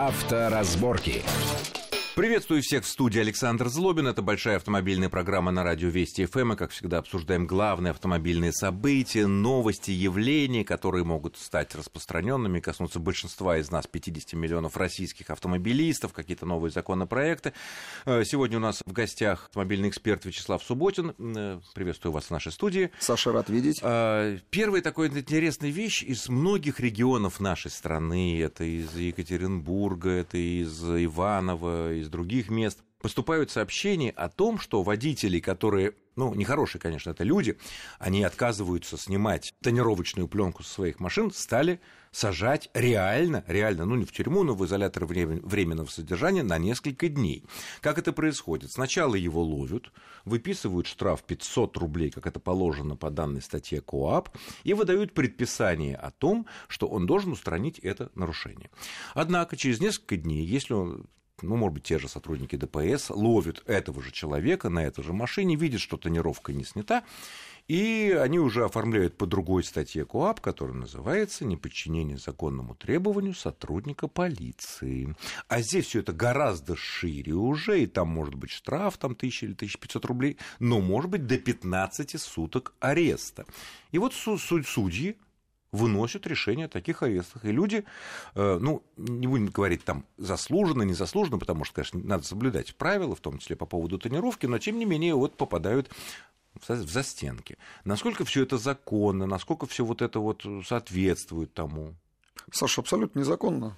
Авторазборки. Приветствую всех в студии Александр Злобин. Это большая автомобильная программа на радио Вести ФМ. Мы, как всегда, обсуждаем главные автомобильные события, новости, явления, которые могут стать распространенными, коснуться большинства из нас, 50 миллионов российских автомобилистов, какие-то новые законопроекты. Э, сегодня у нас в гостях автомобильный эксперт Вячеслав Субботин. Э, приветствую вас в нашей студии. Саша, рад видеть. Э, первая такой интересная вещь из многих регионов нашей страны. Это из Екатеринбурга, это из Иванова, из других мест, поступают сообщения о том, что водители, которые, ну, нехорошие, конечно, это люди, они отказываются снимать тонировочную пленку со своих машин, стали сажать реально, реально, ну, не в тюрьму, но в изолятор временного содержания на несколько дней. Как это происходит? Сначала его ловят, выписывают штраф 500 рублей, как это положено по данной статье КОАП, и выдают предписание о том, что он должен устранить это нарушение. Однако через несколько дней, если он ну, может быть, те же сотрудники ДПС ловят этого же человека на этой же машине, видят, что тонировка не снята, и они уже оформляют по другой статье КОАП, которая называется «Неподчинение законному требованию сотрудника полиции». А здесь все это гораздо шире уже, и там может быть штраф там, 1000 или 1500 рублей, но может быть до 15 суток ареста. И вот судьи выносят решение о таких арестах. И люди, э, ну, не будем говорить там заслуженно, незаслуженно, потому что, конечно, надо соблюдать правила, в том числе по поводу тренировки, но тем не менее вот попадают в застенки. Насколько все это законно, насколько все вот это вот соответствует тому? Саша, абсолютно незаконно.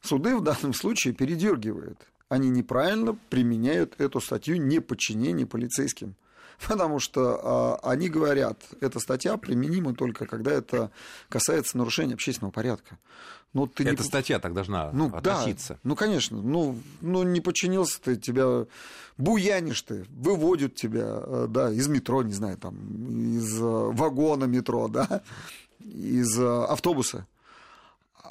Суды в данном случае передергивают. Они неправильно применяют эту статью неподчинения полицейским. потому что а, они говорят, эта статья применима только когда это касается нарушения общественного порядка. Ну, ты Эта не... статья так должна ну, относиться. Да, ну, конечно. Ну, ну, не подчинился ты, тебя буянишь ты, выводят тебя э, да, из метро, не знаю, там, из э, вагона метро, да, из э, автобуса.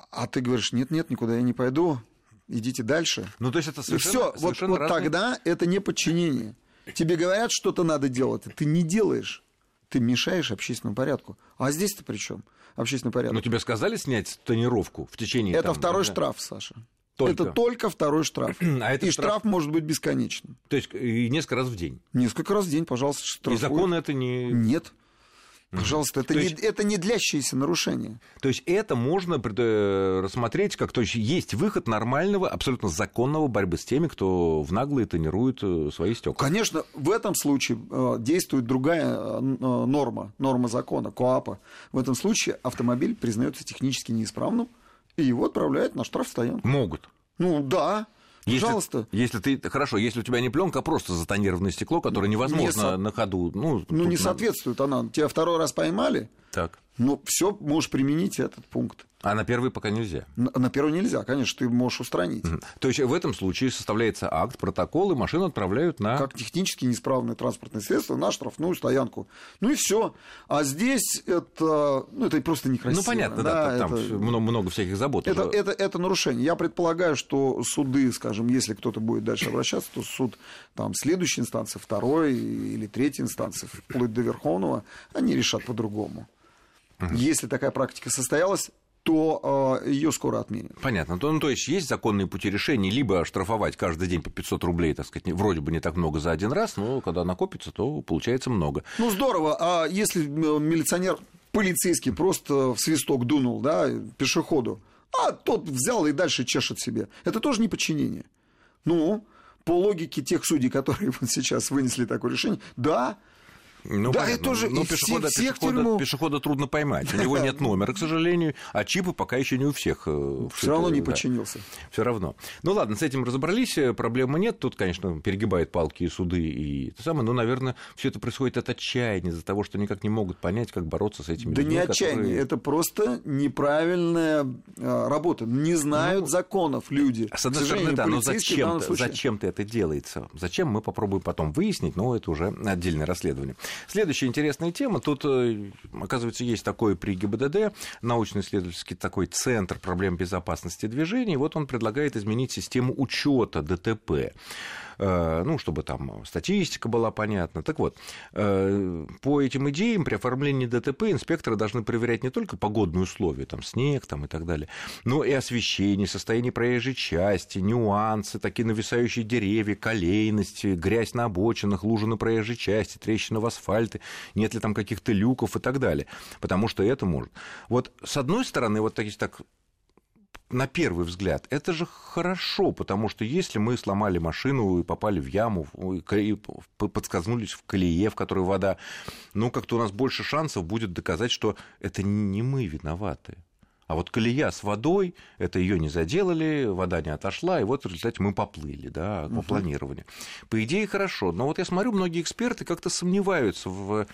А ты говоришь, нет-нет, никуда я не пойду, идите дальше. Ну, то есть это совершенно, И все, вот, вот разные... тогда это не подчинение. Тебе говорят, что-то надо делать, ты не делаешь. Ты мешаешь общественному порядку. А здесь-то при чем? Общественный порядок. Но тебе сказали снять тонировку в течение... Это там, второй да? штраф, Саша. Только. Это только второй штраф. А это и штраф... штраф может быть бесконечным. То есть и несколько раз в день? Несколько раз в день, пожалуйста, штрафуют. И закон это не... Нет. Пожалуйста, это, не, есть, это не длящееся нарушение. То есть это можно э, рассмотреть как то есть есть выход нормального, абсолютно законного борьбы с теми, кто в наглые тонирует э, свои стекла. Конечно, в этом случае э, действует другая норма, норма закона, КОАПа. В этом случае автомобиль признается технически неисправным, и его отправляют на штрафстоянку. Могут. Ну да. Пожалуйста. Если, если ты хорошо, если у тебя не пленка, а просто затонированное стекло, которое невозможно не со... на ходу. Ну, ну не надо... соответствует она. Тебя второй раз поймали. Так. Ну, все, можешь применить этот пункт. А на первый пока нельзя? На, на первый нельзя, конечно, ты можешь устранить. Угу. То есть в этом случае составляется акт, протокол, и машину отправляют на... Как технически неисправное транспортное средство на штрафную стоянку. Ну и все. А здесь это, ну, это просто некрасиво. Ну, понятно, да, да там это... много, много всяких забот. Это, уже. это, это нарушение. Я предполагаю, что суды, скажем, если кто-то будет дальше обращаться, то суд там, следующей инстанции, второй или третьей инстанции, вплоть до Верховного, они решат по-другому. Если такая практика состоялась, то э, ее скоро отменят. Понятно. То, ну, то есть есть законные пути решения, либо штрафовать каждый день по 500 рублей, так сказать, вроде бы не так много за один раз, но когда накопится, то получается много. Ну, здорово. А если милиционер полицейский просто в свисток дунул, да, пешеходу, а тот взял и дальше чешет себе. Это тоже не подчинение. Ну, по логике тех судей, которые вот сейчас вынесли такое решение, да, ну, да, понятно. это тоже но пешехода, всех пешехода, тюрьму... пешехода трудно поймать. У него нет номера, к сожалению, а чипы пока еще не у всех. Э, Все равно не подчинился. Все равно. Ну ладно, с этим разобрались, э, проблемы нет. Тут, конечно, перегибают палки и суды и то самое, но, наверное, все это происходит от отчаяния, из-за того, что никак не могут понять, как бороться с этими да людьми. Да не отчаяние, которые... это просто неправильная э, работа. Не знают ну, законов люди. С одной стороны, да, но зачем, зачем это делается? Зачем, мы попробуем потом выяснить, но это уже отдельное расследование. Следующая интересная тема. Тут, э, оказывается, есть такой при ГИБДД, научно-исследовательский такой центр проблем безопасности движений. Вот он предлагает изменить систему учета ДТП. э, ну, чтобы там статистика была понятна. Так вот, э, по этим идеям при оформлении ДТП инспекторы должны проверять не только погодные условия, там снег там, и так далее, но и освещение, состояние проезжей части, нюансы, такие нависающие деревья, колейности, грязь на обочинах, лужи на проезжей части, трещины в асфальте, нет ли там каких-то люков и так далее. Потому что это может. Вот с одной стороны, вот такие так на первый взгляд, это же хорошо, потому что если мы сломали машину и попали в яму, и подскользнулись в колее, в которой вода, ну, как-то у нас больше шансов будет доказать, что это не мы виноваты. А вот колея с водой, это ее не заделали, вода не отошла, и вот в результате мы поплыли, да, по планированию. По идее, хорошо. Но вот я смотрю, многие эксперты как-то сомневаются в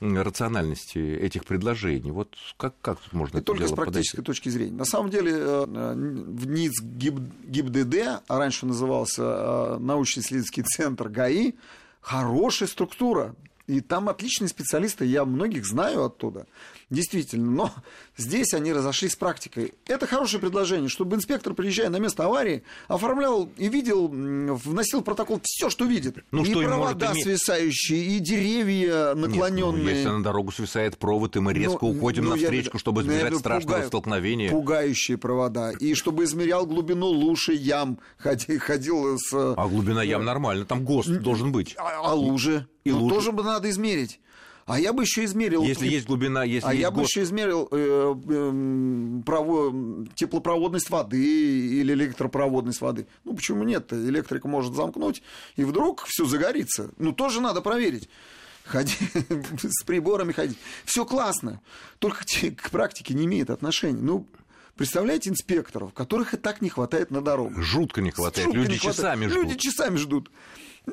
рациональности этих предложений. Вот как, как тут можно И это только с практической подойти? точки зрения. На самом деле, э, в НИЦ ГИБДД, а раньше назывался э, научно-исследовательский центр ГАИ, хорошая структура. И там отличные специалисты, я многих знаю оттуда. Действительно, но здесь они разошлись с практикой. Это хорошее предложение, чтобы инспектор, приезжая на место аварии, оформлял и видел, вносил в протокол все, что видит. Ну, и что провода иметь... свисающие, и деревья наклоненные. Нет, ну, если на дорогу свисает провод, и мы резко ну, уходим ну, навстречу, чтобы избежать страшного пугаю, столкновения. Пугающие провода. И чтобы измерял глубину лучше ям, ходил, ходил с... А глубина ям нормально, там ГОСТ должен быть. А, а лужи? И ну, лучше... тоже бы надо измерить. А я бы еще измерил... Если есть глубина, если А есть я год... бы еще измерил э, э, право, теплопроводность воды или электропроводность воды. Ну, почему нет? Электрика может замкнуть, и вдруг все загорится. Ну, тоже надо проверить. Ходи, с приборами ходить. Все классно. Только к практике не имеет отношения. Ну, Представляете инспекторов, которых и так не хватает на дорогу. Жутко не хватает. Жутко Люди не хватает. часами ждут. Люди часами ждут.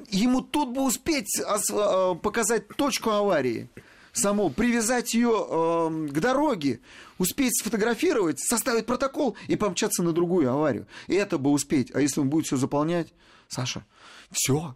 Ему тут бы успеть э, показать точку аварии саму, привязать ее э, к дороге, успеть сфотографировать, составить протокол и помчаться на другую аварию. И это бы успеть. А если он будет все заполнять, Саша, все.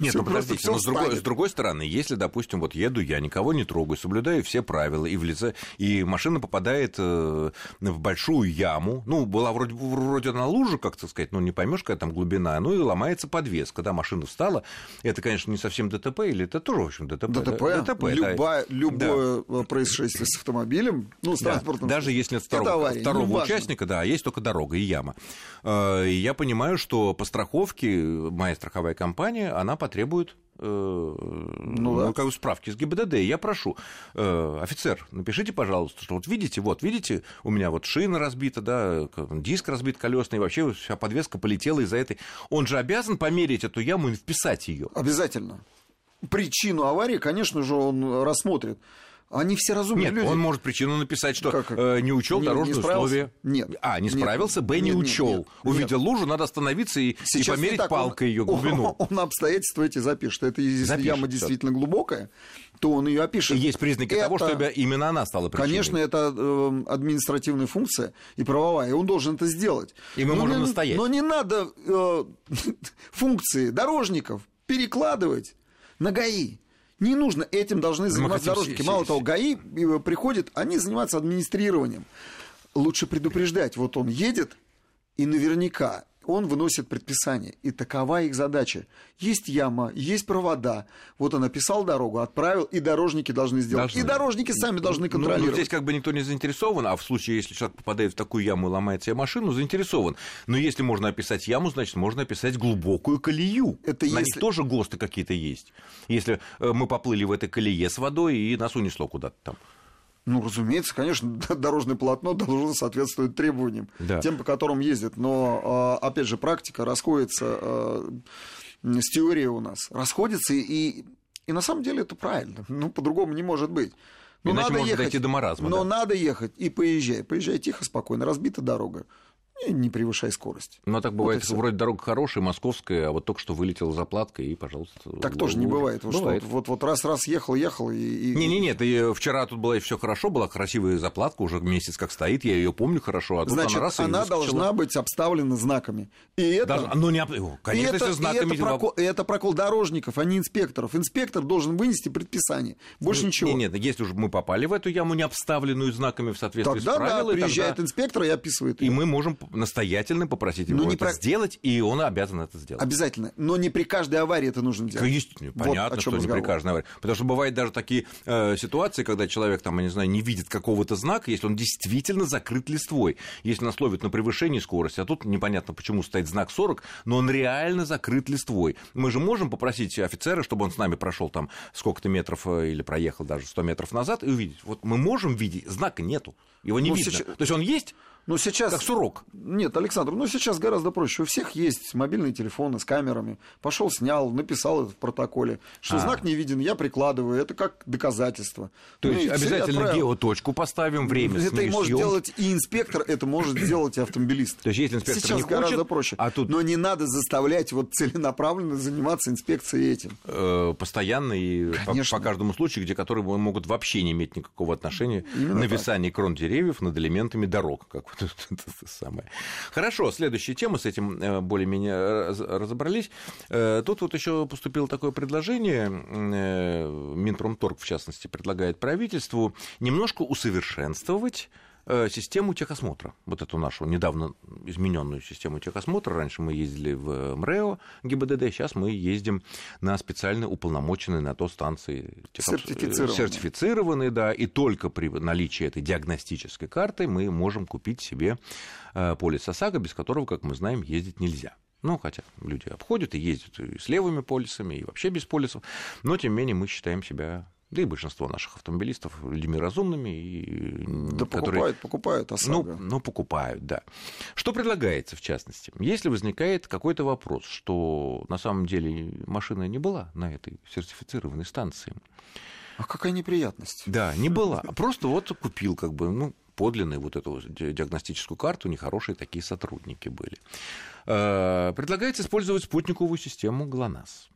Нет, ну подождите, но с другой, с другой стороны, если, допустим, вот еду я, никого не трогаю, соблюдаю все правила, и, в лице, и машина попадает э, в большую яму, ну, была вроде, вроде на луже, как то сказать, ну, не поймешь, какая там глубина, ну, и ломается подвес. Когда машина встала, это, конечно, не совсем ДТП, или это тоже, в общем, ДТП? ДТП, да? ДТП Люба, да. любое да. происшествие с автомобилем, ну, с транспортом. Да. Даже если нет второго, авария, второго участника, да, а есть только дорога и яма. Э, и я понимаю, что по страховке моя страховая компания, она потребует э, ну, да. как справки с ГИБДД. Я прошу, э, офицер, напишите, пожалуйста, что вот видите, вот видите, у меня вот шина разбита, да, диск разбит колесный, вообще вся подвеска полетела из-за этой. Он же обязан померить эту яму и вписать ее. Обязательно. Причину аварии, конечно же, он рассмотрит. Они все разумные Нет, люди. он может причину написать, что как, э, не учел дорожные не условия. Нет. А, не справился, Б, не нет, учел. Нет, нет, Увидел нет. лужу, надо остановиться и, и померить так, палкой ее глубину. Он, он обстоятельства эти запишет. Это если запишет, яма действительно глубокая, то он ее опишет. И есть признаки это, того, что именно она стала причиной. Конечно, это э, административная функция и правовая, и он должен это сделать. И мы но можем не, настоять. Но не надо э, функции дорожников перекладывать на ГАИ. Не нужно, этим должны заниматься дорожники. Мало того, ГАИ э, приходит, они занимаются администрированием. Лучше предупреждать, вот он едет, и наверняка он выносит предписание. И такова их задача. Есть яма, есть провода. Вот он описал дорогу, отправил, и дорожники должны сделать. Должны. И дорожники сами должны контролировать. Ну, ну, здесь как бы никто не заинтересован, а в случае, если человек попадает в такую яму и ломает себе машину, заинтересован. Но если можно описать яму, значит, можно описать глубокую колею. Это На если... них тоже ГОСТы какие-то есть. Если э, мы поплыли в этой колее с водой, и нас унесло куда-то там. Ну, разумеется, конечно, дорожное полотно должно соответствовать требованиям, да. тем, по которым ездят. Но, а, опять же, практика расходится а, с теорией у нас. Расходится, и, и на самом деле это правильно. Ну, по-другому не может быть. Но Иначе надо можно ехать, дойти до маразма. Но да. надо ехать и поезжай. Поезжай тихо, спокойно. Разбита дорога не превышай скорость. Ну, а так бывает, вот вроде дорога хорошая, московская, а вот только что вылетела заплатка, и, пожалуйста... Так тоже не бывает. Вот, бывает. Вот, вот раз-раз ехал, ехал, и... Не-не-нет, и вчера тут была все хорошо, была красивая заплатка, уже месяц как стоит, я ее помню хорошо, а тут Значит, она раз она должна быть обставлена знаками. И это... Даже, ну, не, конечно, и это, знаками... И это, прокол, это прокол дорожников, а не инспекторов. Инспектор должен вынести предписание. Больше ничего. Нет, нет, если уже мы попали в эту яму, не обставленную знаками в соответствии тогда, с правилами... Да, приезжает тогда... инспектор и описывает ее. И мы можем настоятельно попросить его Ну, это про- сделать, и он обязан это сделать. Обязательно. Но не при каждой аварии это нужно делать. Конечно, Вот понятно, что чем не при разговор. каждой аварии. Потому что бывают даже такие э, ситуации, когда человек, там, я не знаю, не видит какого-то знака, если он действительно закрыт листвой. Если нас ловят на превышении скорости, а тут непонятно, почему стоит знак 40, но он реально закрыт листвой. Мы же можем попросить офицера, чтобы он с нами прошел там сколько-то метров э, или проехал даже 100 метров назад и увидеть. Вот мы можем видеть, знака нету, его не Ну, видно. сейчас- То есть он есть, Ну, сейчас... как сурок. Нет, Александр, ну сейчас гораздо проще. У всех есть мобильные телефоны с камерами. Пошел, снял, написал это в протоколе, что А. знак не виден, я прикладываю. Это как доказательство. То Ну, есть обязательно отправил. геоточку поставим, время Это смены может делать и инспектор, это может сделать и автомобилист. То есть если инспектор Сейчас не гораздо хочет, проще. а тут Но не надо заставлять вот целенаправленно заниматься инспекцией этим. э, постоянно и по, Конечно. по каждому случаю, где которые могут вообще не иметь никакого отношения Именно нависание крон деревьев над элементами дорог. Как это самое. Хорошо, следующая тема, с этим э, более-менее раз- разобрались. Э, Тут вот еще поступило такое предложение, э, Минпромторг, в частности, предлагает правительству немножко усовершенствовать э, систему техосмотра. Вот эту нашу недавно измененную систему техосмотра. Раньше мы ездили в МРЭО ГИБДД, сейчас мы ездим на специально уполномоченные на то станции техос- Сертифицированные. сертифицированные, да, и только при наличии этой диагностической карты мы можем купить себе э, полис ОСАГО, без которого, как мы знаем, ездить нельзя. Ну, хотя люди обходят и ездят и с левыми полисами, и вообще без полисов, но, тем не менее, мы считаем себя да и большинство наших автомобилистов людьми разумными, и, Да которые покупают, покупают ну, ОСАГО. ну, покупают, да. Что предлагается, в частности? Если возникает какой-то вопрос, что на самом деле машина не была на этой сертифицированной станции, А какая неприятность. да, не была, а просто вот купил как бы, ну, подлинную вот эту ди- диагностическую карту, нехорошие такие сотрудники были. Э, Предлагается использовать спутниковую систему ГЛОНАСС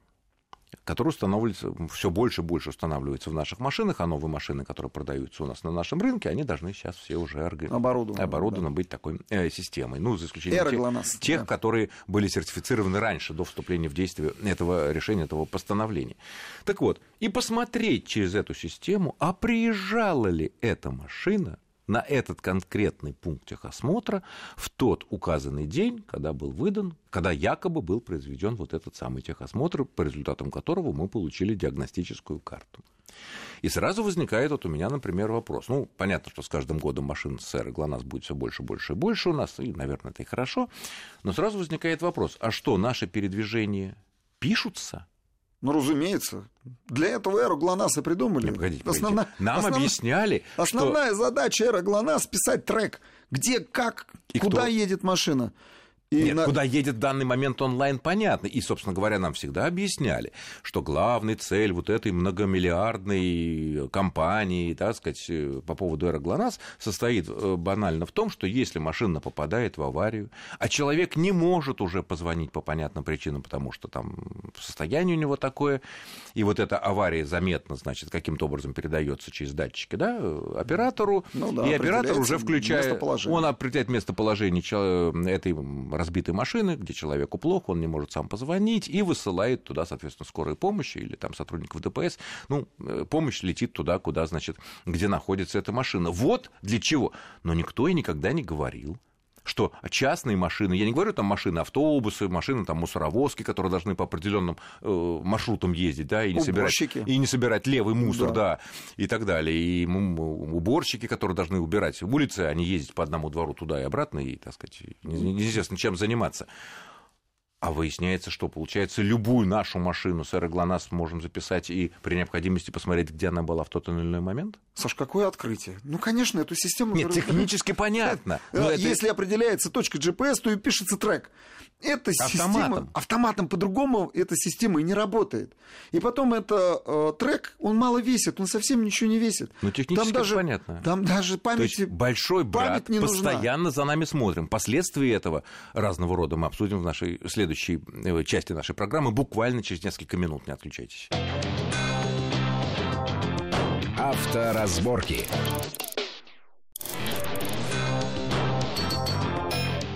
которая устанавливается, все больше и больше устанавливается в наших машинах, а новые машины, которые продаются у нас на нашем рынке, они должны сейчас все уже Оборудованы, оборудованы быть такой э, системой. Ну, за исключением тех, тех, да. которые были сертифицированы раньше, до вступления в действие этого решения, этого постановления. Так вот, и посмотреть через эту систему, а приезжала ли эта машина на этот конкретный пункт техосмотра в тот указанный день, когда был выдан, когда якобы был произведен вот этот самый техосмотр, по результатам которого мы получили диагностическую карту. И сразу возникает вот у меня, например, вопрос. Ну, понятно, что с каждым годом машин с эры ГЛОНАСС будет все больше, больше и больше у нас, и, наверное, это и хорошо. Но сразу возникает вопрос, а что, наши передвижения пишутся? Ну, разумеется. Для этого эру ГЛОНАСС и придумали. Не, погодите, погодите. Основна- Нам основна- объясняли, что... Основная задача эра ГЛОНАСС писать трек, где, как, И куда кто? едет машина. И Нет, на- куда едет в данный момент онлайн, понятно. И, собственно говоря, нам всегда объясняли, что главная цель вот этой многомиллиардной компании, так сказать, э, по поводу «Эроглонасс» состоит э, банально в том, что если машина попадает в аварию, а человек не может уже позвонить по понятным причинам, потому что там состояние у него такое, и вот эта авария заметно, значит, каким-то образом передается через датчики, да, э, оператору, Ну да, и оператор уже включает, он определяет местоположение этой разбитой машины, где человеку плохо, он не может сам позвонить, и высылает туда, соответственно, скорой помощи или там сотрудников ДПС. Ну, э, помощь летит туда, куда, значит, где находится эта машина. Вот для чего. Но никто и никогда не говорил, что частные машины, я не говорю там машины, автобусы, машины там мусоровозки, которые должны по определенным э, маршрутам ездить, да, и не собирать и не собирать левый мусор, Да. да. и так далее, и уборщики, которые должны убирать улицы, а не ездить по одному двору туда и обратно, и, так сказать, не- не- неизвестно чем заниматься. А выясняется, что получается, любую нашу машину с аэроглонасс можем записать и при необходимости посмотреть, где она была в тот или иной момент? Саш, какое открытие? Ну, конечно, эту систему... Нет, технически понятно. но это- Если определяется точка GPS, то и пишется трек. Эта система... Автоматом. Автоматом по-другому эта система и не работает. И потом это э, трек, он мало весит, он совсем ничего не весит. Ну, технически там даже, понятно. Там даже То памяти... есть большой брат память не нужна. постоянно за нами смотрим. Последствия этого разного рода мы обсудим в нашей следующей э, части нашей программы буквально через несколько минут. Не отключайтесь. Авторазборки.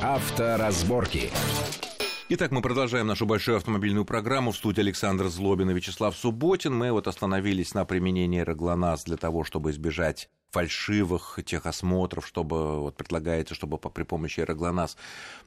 Авторазборки. Итак, мы продолжаем нашу большую автомобильную программу. В студии Александр Злобин и Вячеслав Субботин. Мы вот остановились на применении Роглонас для того, чтобы избежать фальшивых техосмотров, чтобы вот предлагается, чтобы при помощи аэроглонас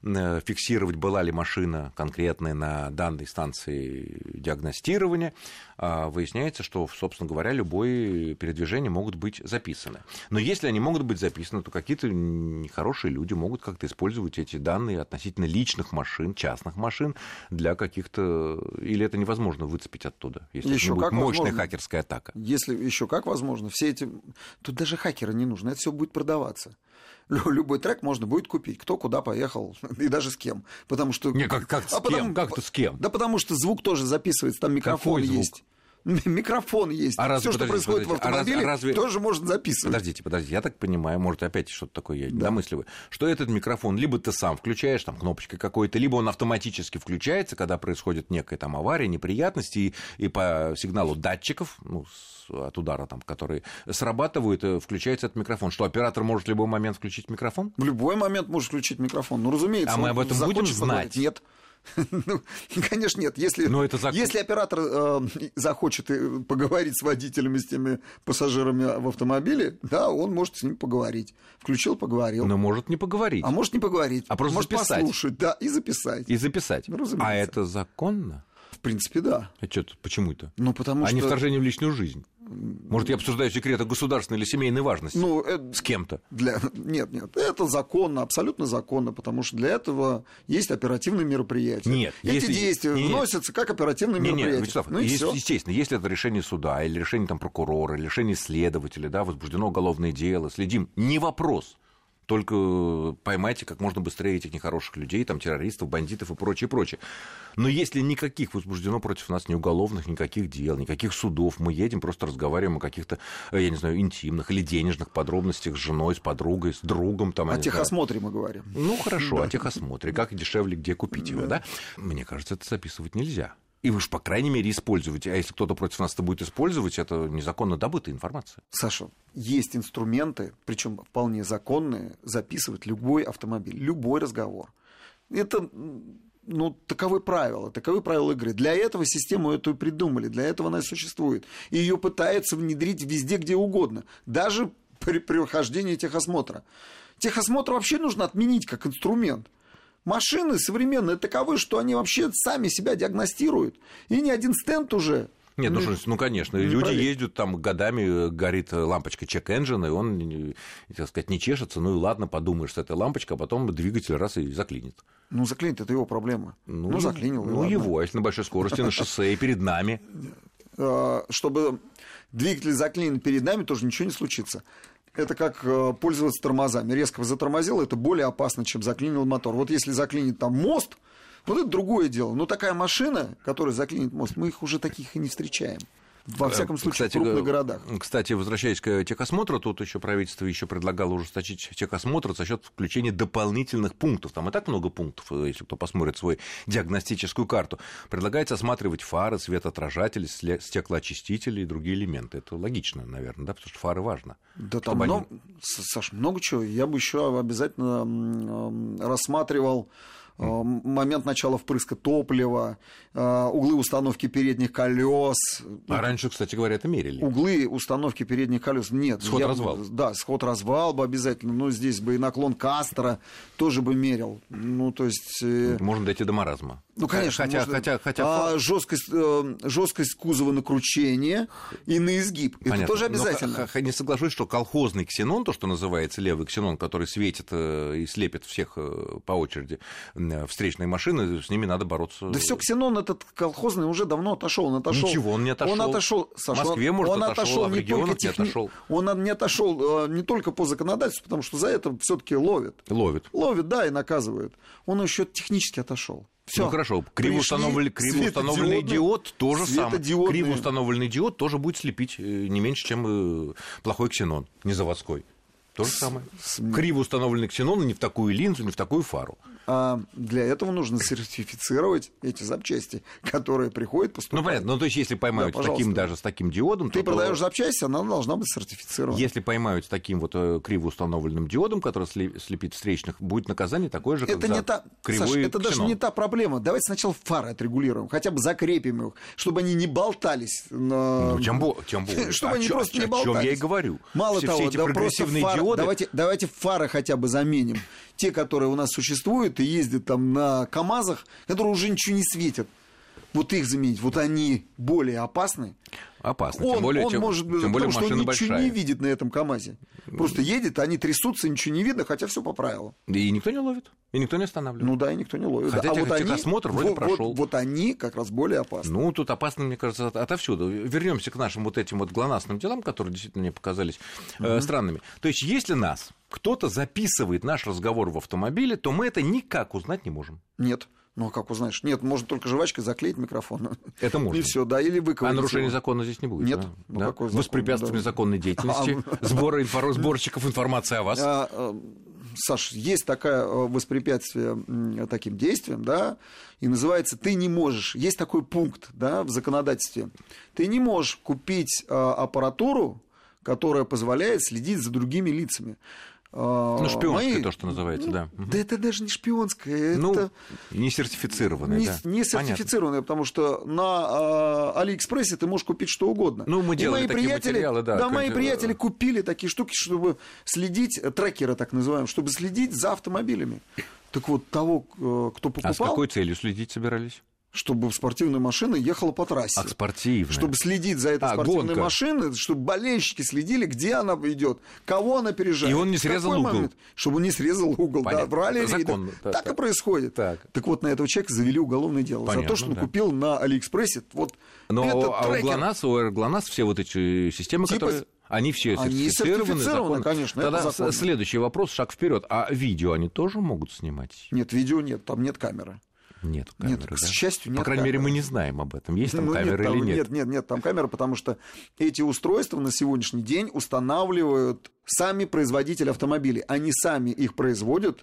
э, фиксировать, была ли машина конкретная на данной станции диагностирования, а выясняется, что, собственно говоря, любое передвижение могут быть записаны. Но если они могут быть записаны, то какие-то нехорошие люди могут как-то использовать эти данные относительно личных машин, частных машин для каких-то... Или это невозможно выцепить оттуда, если еще будет мощная возможно. хакерская атака? Если еще как возможно. Все эти... Тут даже хакера не нужно, это все будет продаваться любой трек можно будет купить, кто куда поехал и даже с кем. Потому что... Не, как, как с а кем? Потому... Как-то с кем? Да потому что звук тоже записывается, там микрофон есть. Микрофон есть. А разве, Все, что происходит подождите, в автомобиле, а разве... тоже можно записывать. Подождите, подождите. Я так понимаю, может, опять что-то такое я да. домысливаю, что этот микрофон либо ты сам включаешь, там, кнопочкой какой-то, либо он автоматически включается, когда происходит некая там авария, неприятности, и, и по сигналу датчиков, ну, от удара, там, которые срабатывают, э, включается этот микрофон. Что, оператор может в любой момент включить микрофон? В любой момент может включить микрофон. Ну, разумеется. А мы об этом будем знать? Нет. Ну, конечно, нет. Если, Но это закон... если оператор э, захочет э, поговорить с водителями, с теми пассажирами в автомобиле, да, он может с ним поговорить. Включил, поговорил. Но может не поговорить. А может не поговорить. А просто может записать. послушать, да, и записать. И записать. Ну, а это законно? В принципе, да. А что почему это? Ну, потому а что... не вторжение в личную жизнь. Может, я обсуждаю секреты государственной или семейной важности ну, это... с кем-то? Для... Нет, нет, это законно, абсолютно законно, потому что для этого есть оперативные мероприятия. Нет, Эти если... действия нет, вносятся как оперативные нет, мероприятия. Нет, Вячеслав, ну, есть, естественно, если это решение суда или решение там, прокурора, или решение следователя, да, возбуждено уголовное дело, следим, не вопрос только поймайте как можно быстрее этих нехороших людей, там, террористов, бандитов и прочее, прочее. Но если никаких возбуждено против нас ни уголовных, никаких дел, никаких судов, мы едем, просто разговариваем о каких-то, я не знаю, интимных или денежных подробностях с женой, с подругой, с другом. Там, о техосмотре знаю. мы говорим. Ну, хорошо, да. о техосмотре. Как дешевле, где купить его, да? Мне кажется, это записывать нельзя. И вы же, по крайней мере, используете. А если кто-то против нас это будет использовать, это незаконно добытая информация. Саша, есть инструменты, причем вполне законные, записывать любой автомобиль, любой разговор. Это ну, таковы правила, таковы правила игры. Для этого систему эту и придумали, для этого она существует. И ее пытаются внедрить везде, где угодно, даже при прохождении техосмотра. Техосмотр вообще нужно отменить как инструмент – машины современные таковы, что они вообще сами себя диагностируют. И ни один стенд уже нет, ну, ну, конечно, не люди проверь. ездят там годами, горит лампочка чек-энджина, и он, так сказать, не чешется, ну и ладно, подумаешь с этой лампочкой, а потом двигатель раз и заклинит. Ну, заклинит, это его проблема. Ну, ну заклинил. Ну, его, а если на большой скорости на шоссе и перед нами. А, чтобы двигатель заклинил перед нами, тоже ничего не случится это как э, пользоваться тормозами. Резко затормозил, это более опасно, чем заклинил мотор. Вот если заклинит там мост, вот это другое дело. Но такая машина, которая заклинит мост, мы их уже таких и не встречаем. Во э, всяком случае, кстати, в крупных городах. Кстати, возвращаясь к техосмотру, тут еще правительство еще предлагало ужесточить техосмотр за счет включения дополнительных пунктов. Там и так много пунктов, э, если кто посмотрит свою диагностическую карту. Предлагается осматривать фары, светоотражатели, стеклоочистители и другие элементы. Это логично, наверное, да, потому что фары важно. Да там много, они... Саш, много чего. Я бы еще обязательно рассматривал Э, момент начала впрыска топлива, э, углы установки передних колес. А раньше, кстати говоря, это мерили. Углы установки передних колес нет. Сход-развал. Да, сход-развал бы обязательно. Но здесь бы и наклон кастера тоже бы мерил. Ну, то есть... Э, можно дойти до маразма. Ну, конечно. Хотя, можно... хотя, хотя... А жесткость, жесткость кузова на кручение и на изгиб. Понятно. Это тоже обязательно. Но не соглашусь, что колхозный ксенон, то, что называется левый ксенон, который светит и слепит всех по очереди, Э, встречные машины, с ними надо бороться. Да все, ксенон этот колхозный уже давно отошел. Он отошел. Ничего, он не отошел. Он отошел. Саша, в Москве, может, он отошел, отошел а в регионах тех... не отошел. Он не отошел э, не только по законодательству, потому что за это все-таки ловят. Ловит. Ловит, да, и наказывают. Он еще технически отошел. Все. Ну хорошо, криво установленный, криво установленный диод тоже самое. Криво установленный диод тоже будет слепить э, не меньше, чем плохой ксенон, не заводской. То же самое. С... Криво установленный ксенон не в такую линзу, не в такую фару. А для этого нужно сертифицировать эти запчасти, которые приходят, поступают. Ну, понятно. Ну, то есть, если поймают Да, с таким, даже с таким диодом... Ты то- продаешь запчасть, она должна быть сертифицирована. Если поймают с таким вот э, криво установленным диодом, который слепит встречных, будет наказание такое же, как Это за не та, кривой Саш, это даже ксенон. не та проблема. Давайте сначала фары отрегулируем, хотя бы закрепим их, чтобы они не болтались. На... Ну, тем, бо- тем более. Чтобы О они чё- просто о не чём я и болтались. говорю. Мало все, того, все эти да просто прогрессивные фары- диоды... Давайте, давайте фары хотя бы заменим. Те, которые у нас существуют и ездят там на КАМАЗах, которые уже ничего не светят. Вот их заменить. Вот они более опасны. Опасно. Он, тем более, он тем, может, тем более потому что он машина ничего большая. не видит на этом КАМАЗе. Просто едет, они трясутся, ничего не видно, хотя все по правилам. И никто не ловит. И никто не останавливает. Ну да, и никто не ловит. Хотя а вот они, техосмотр вроде вот, прошел. Вот, вот они как раз более опасны. Ну, тут опасно, мне кажется, от- отовсюду. Вернемся к нашим вот этим вот глонасным делам, которые действительно мне показались э, странными. То есть, если нас кто-то записывает наш разговор в автомобиле, то мы это никак узнать не можем. Нет. Ну, а как узнаешь? Нет, можно только жвачкой заклеить микрофон. Это можно. И все, да, или А выковырять нарушение его. закона здесь не будет? Нет. да? Ну, Да? какой закон? Воспрепятствование Да. законной деятельности, сбора инфо- сборщиков информации о вас. А, э, Саш, есть такое э, воспрепятствие таким действиям, да, и называется «ты не можешь». Есть такой пункт, да, в законодательстве. Ты не можешь купить э, аппаратуру, которая позволяет следить за другими лицами. Э, Ну, шпионское мои- то, что называется, да. Мгм. Да это даже не шпионское, Ну, это... не сертифицированный, не, да. не Понятно. сертифицированные, потому что на э, Алиэкспрессе ты можешь купить что угодно. Ну, мы И делали мои такие приятели, материалы, да, мои как, э, приятели купили такие штуки, чтобы следить, э, трекеры так называемые, чтобы следить за автомобилями. Так вот, того, э, кто покупал, А с какой целью следить собирались? Чтобы спортивная машина ехала по трассе. Ах, спортивная. Чтобы следить за этой А, спортивной гонка. машиной, чтобы болельщики следили, где она идет, кого она пережает. И он не срезал угол. момент. Чтобы он не срезал угол, Понятно. да, в ралли-рейдах. Законно, да, так так. и происходит. Так. вот, на этого человека завели уголовное дело. за Понятно, то, что он да. купил на Алиэкспрессе вот Но этот а у трекер. ГЛОНАСС, у ГЛОНАСС все вот эти системы, Типа которые... Они все они сертифицированы, сертифицированы, законно. конечно, Тогда следующий вопрос, шаг вперед. А видео они тоже могут снимать? Нет, видео нет, там нет камеры. Нет Нет, к счастью, нет По крайней мере, камеры. мы не знаем об этом, есть там Ну, камеры там- или нет. Нет, нет, нет, там камера, потому что эти устройства на сегодняшний день устанавливают сами производители автомобилей. Они сами их производят,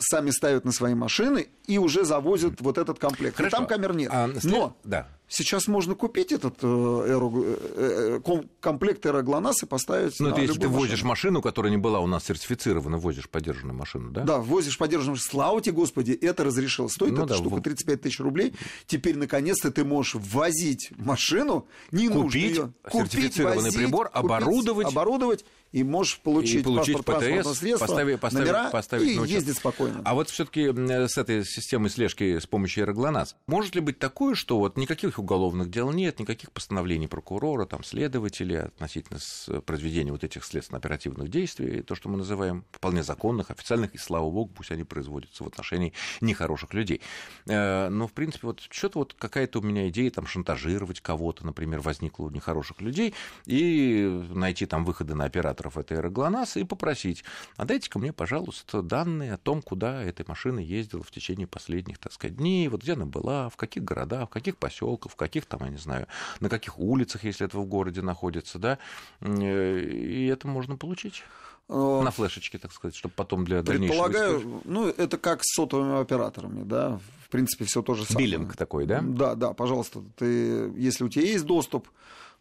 сами ставят на свои машины и уже завозят вот этот комплект. И Хорошо. там камер нет. А, Но Да. сейчас можно купить этот э, Эро- э, э, ком- комплект Эроглонасс и поставить Ну, это если ты любую возишь машину. машину, которая не была у нас сертифицирована, возишь подержанную машину, да? Да, возишь подержанную. Слава тебе, Господи, это разрешил. Стоит Ну эта да, штука в- 35 тысяч рублей. Теперь, наконец-то, ты можешь возить машину, не нужно Купить её сертифицированный возить, прибор, купить, оборудовать. оборудовать, и можешь получить, и получить паспорт ПТС, средства, поставить, поставить, номера поставить и на ездить спокойно. А вот все-таки с этой системой слежки с помощью Аэроглонасс, может ли быть такое, что вот никаких уголовных дел нет, никаких постановлений прокурора, там, следователя относительно с произведения вот этих следственно-оперативных действий, то, что мы называем вполне законных, официальных, и слава богу, пусть они производятся в отношении нехороших людей. Э, Но, в принципе, вот что-то вот какая-то у меня идея там шантажировать кого-то, например, возникла у нехороших людей, и найти там выходы на операторов этой аэроглонасса и попросить, а дайте-ка мне, пожалуйста, данные о том, куда эта машина ездила в течение последних, так сказать, дней, вот где она была, в каких городах, в каких поселках, в каких там, я не знаю, на каких улицах, если это в городе находится, да, Э, и это можно получить Э, на флешечке, так сказать, чтобы потом для дальнейшего... Предполагаю, ну, это как с сотовыми операторами, да, в принципе, все то же самое. Биллинг такой, да? Да, да, пожалуйста, ты, если у тебя есть доступ,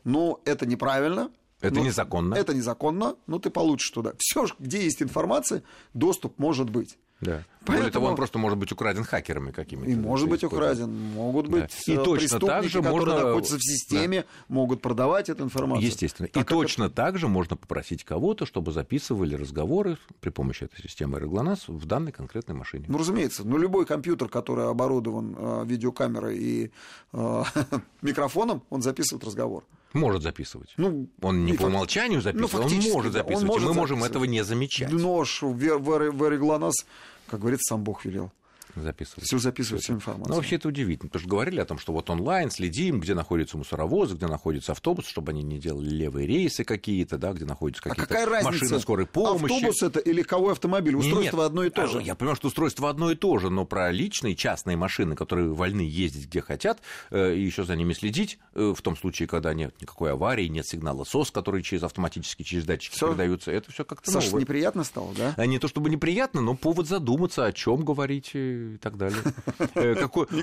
но это неправильно. Это но- незаконно. Это незаконно, но ты получишь туда. Все, где есть информация, доступ может быть. Да. Более Поэтому- того, он просто может быть украден хакерами какими-то. И может быть украден, могут Да. быть И э, точно преступники, так же которые можно- находятся в системе, могут продавать эту информацию. Естественно. Так и точно так же можно попросить кого-то, чтобы записывали разговоры при помощи этой системы Аэроглонасс в данной конкретной машине. Ну, разумеется, ну, любой компьютер, который оборудован э, видеокамерой и э, микрофоном, он записывает разговор. Может записывать. Ну, Он не по фак- умолчанию ну, записывает, он фактически, может да, он записывать, и может мы можем записывать. этого не замечать. Нож в, в, в Эроглонасс, как говорится, сам Бог велел. Записывать. Все записывать, всю информацию. Ну, вообще это удивительно, потому что говорили о том, что вот онлайн следим, где находятся мусоровозы, где находится автобус, чтобы они не делали левые рейсы какие-то, да, где находятся а какие-то какая разница? машины скорой помощи. Автобус это или легковой автомобиль? Устройство Нет, одно и то а, же. Я понимаю, что устройство одно и то же, но про личные частные машины, которые вольны ездить где хотят, э, и еще за ними следить, э, в том случае, когда нет никакой аварии, нет сигнала СОС, который через автоматически через датчики Всё? передаются, это все как-то Саша, новое. неприятно стало, да? А не то чтобы неприятно, но повод задуматься, о чем говорить и так далее. Э,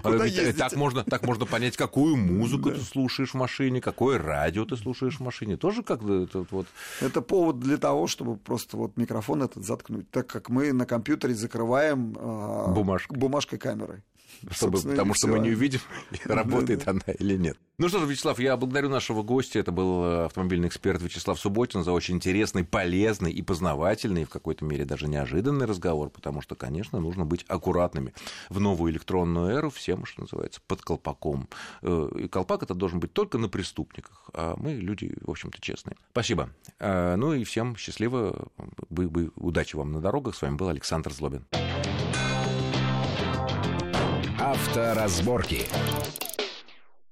а э. Так можно, так можно понять, какую музыку ты слушаешь в машине, какое радио ты слушаешь в машине. Тоже как бы этот вот Это повод для того, чтобы просто вот микрофон этот заткнуть, так как мы на компьютере закрываем а, бумажкой камерой. Чтобы, потому что мы не увидим, работает она или нет. Ну что ж, Вячеслав, я благодарю нашего гостя. Это был э, автомобильный эксперт Вячеслав Субботин за очень интересный, полезный и познавательный, и в какой-то мере даже неожиданный разговор, потому что, конечно, нужно быть аккуратными. В новую электронную эру всем, что называется, под колпаком. Э, И колпак это должен быть только на преступниках, а мы люди, в общем-то, честные. Спасибо. Э, Ну и всем счастливо, удачи вам на дорогах. С вами был Александр Злобин. Авторазборки.